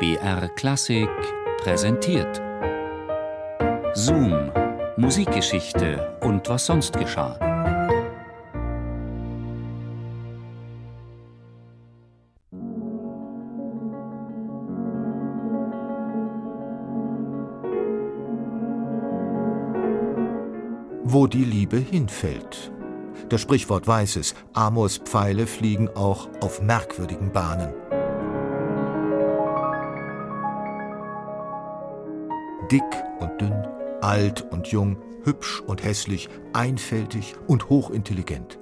BR Klassik präsentiert. Zoom, Musikgeschichte und was sonst geschah. Wo die Liebe hinfällt. Das Sprichwort weiß es, Amors Pfeile fliegen auch auf merkwürdigen Bahnen. Dick und dünn, alt und jung, hübsch und hässlich, einfältig und hochintelligent.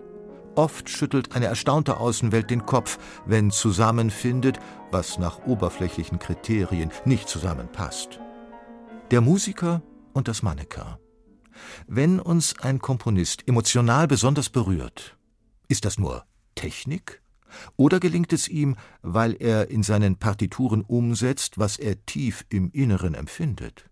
Oft schüttelt eine erstaunte Außenwelt den Kopf, wenn zusammenfindet, was nach oberflächlichen Kriterien nicht zusammenpasst. Der Musiker und das Mannequin. Wenn uns ein Komponist emotional besonders berührt, ist das nur Technik? Oder gelingt es ihm, weil er in seinen Partituren umsetzt, was er tief im Inneren empfindet?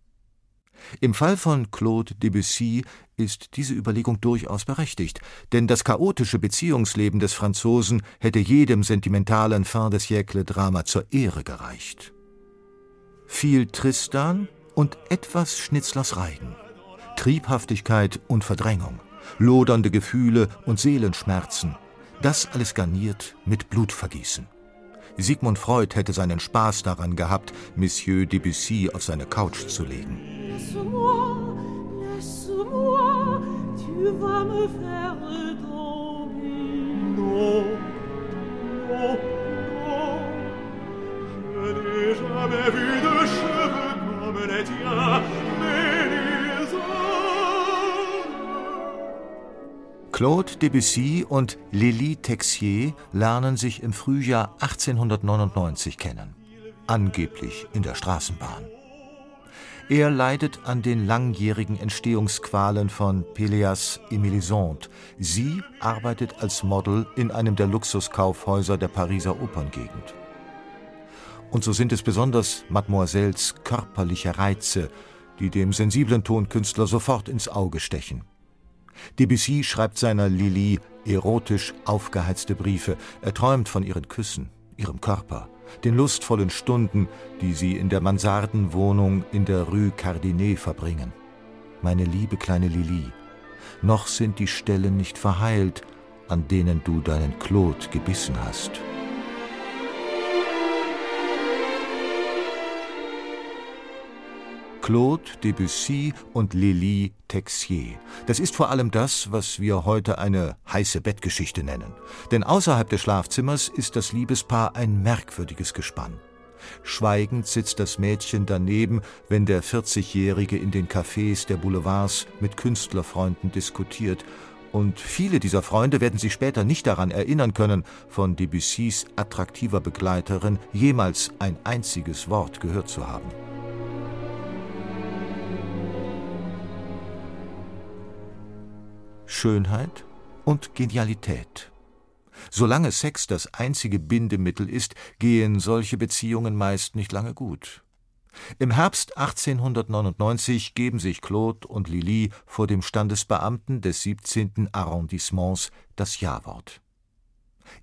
Im Fall von Claude Debussy ist diese Überlegung durchaus berechtigt, denn das chaotische Beziehungsleben des Franzosen hätte jedem sentimentalen Fin de siècle Drama zur Ehre gereicht. Viel Tristan und etwas Schnitzlers Reigen, Triebhaftigkeit und Verdrängung, lodernde Gefühle und Seelenschmerzen, das alles garniert mit Blutvergießen. Sigmund Freud hätte seinen Spaß daran gehabt, Monsieur Debussy auf seine Couch zu legen. Claude Debussy und Lili Texier lernen sich im Frühjahr 1899 kennen, angeblich in der Straßenbahn. Er leidet an den langjährigen Entstehungsqualen von Péléas et Mélisande. Sie arbeitet als Model in einem der Luxuskaufhäuser der Pariser Operngegend. Und so sind es besonders Mademoiselles körperliche Reize, die dem sensiblen Tonkünstler sofort ins Auge stechen. Debussy schreibt seiner Lili erotisch aufgeheizte Briefe. Er träumt von ihren Küssen, ihrem Körper, den lustvollen Stunden, die sie in der Mansardenwohnung in der Rue Cardinet verbringen. Meine liebe kleine Lili, noch sind die Stellen nicht verheilt, an denen du deinen Claude gebissen hast. Claude Debussy und Lili Texier. Das ist vor allem das, was wir heute eine heiße Bettgeschichte nennen. Denn außerhalb des Schlafzimmers ist das Liebespaar ein merkwürdiges Gespann. Schweigend sitzt das Mädchen daneben, wenn der 40-Jährige in den Cafés der Boulevards mit Künstlerfreunden diskutiert. Und viele dieser Freunde werden sich später nicht daran erinnern können, von Debussys attraktiver Begleiterin jemals ein einziges Wort gehört zu haben. Schönheit und Genialität. Solange Sex das einzige Bindemittel ist, gehen solche Beziehungen meist nicht lange gut. Im Herbst 1899 geben sich Claude und Lili vor dem Standesbeamten des 17. Arrondissements das Ja-Wort.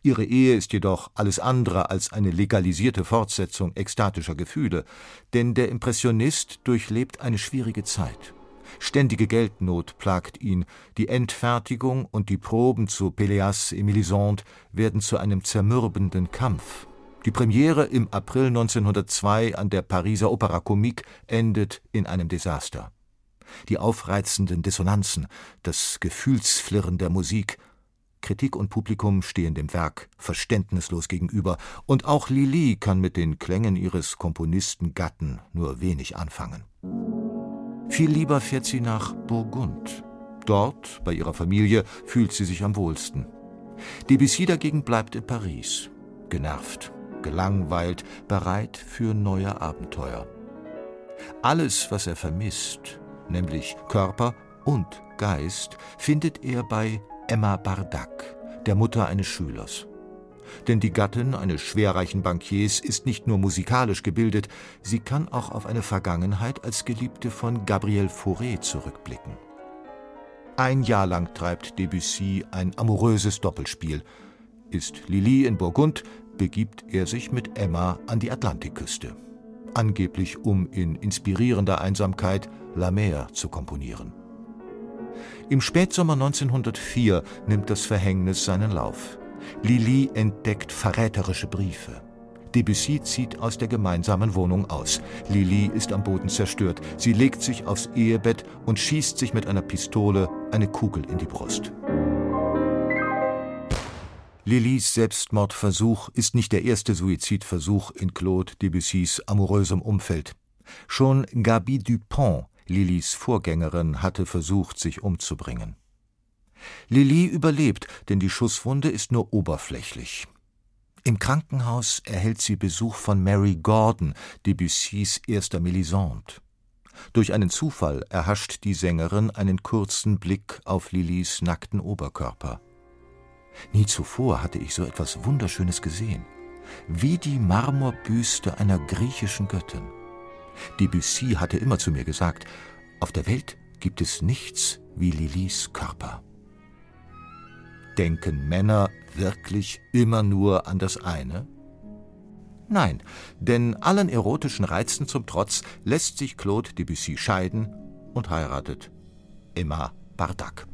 Ihre Ehe ist jedoch alles andere als eine legalisierte Fortsetzung ekstatischer Gefühle, denn der Impressionist durchlebt eine schwierige Zeit. Ständige Geldnot plagt ihn, die Endfertigung und die Proben zu Péléas et Mélisande werden zu einem zermürbenden Kampf. Die Premiere im April 1902 an der Pariser Opera Comique endet in einem Desaster. Die aufreizenden Dissonanzen, das Gefühlsflirren der Musik, Kritik und Publikum stehen dem Werk verständnislos gegenüber, und auch Lili kann mit den Klängen ihres Komponisten Gatten nur wenig anfangen. Viel lieber fährt sie nach Burgund. Dort, bei ihrer Familie, fühlt sie sich am wohlsten. Debussy dagegen bleibt in Paris, genervt, gelangweilt, bereit für neue Abenteuer. Alles, was er vermisst, nämlich Körper und Geist, findet er bei Emma Bardac, der Mutter eines Schülers. Denn die Gattin eines schwerreichen Bankiers ist nicht nur musikalisch gebildet, sie kann auch auf eine Vergangenheit als Geliebte von Gabriel Fauré zurückblicken. Ein Jahr lang treibt Debussy ein amouröses Doppelspiel. Ist Lili in Burgund, begibt er sich mit Emma an die Atlantikküste. angeblich um in inspirierender Einsamkeit La Mer zu komponieren. Im Spätsommer 1904 nimmt das Verhängnis seinen Lauf. Lili entdeckt verräterische Briefe. Debussy zieht aus der gemeinsamen Wohnung aus. Lili ist am Boden zerstört. Sie legt sich aufs Ehebett und schießt sich mit einer Pistole eine Kugel in die Brust. Lilis Selbstmordversuch ist nicht der erste Suizidversuch in Claude Debussys amourösem Umfeld. Schon Gaby Dupont, Lilis Vorgängerin, hatte versucht, sich umzubringen. Lili überlebt, denn die Schusswunde ist nur oberflächlich. Im Krankenhaus erhält sie Besuch von Mary Gordon, Debussys erster Melisande. Durch einen Zufall erhascht die Sängerin einen kurzen Blick auf Lilis nackten Oberkörper. Nie zuvor hatte ich so etwas Wunderschönes gesehen, wie die Marmorbüste einer griechischen Göttin. Debussy hatte immer zu mir gesagt, auf der Welt gibt es nichts wie Lilis Körper. Denken Männer wirklich immer nur an das eine? Nein, denn allen erotischen Reizen zum Trotz lässt sich Claude Debussy scheiden und heiratet Emma Bardak.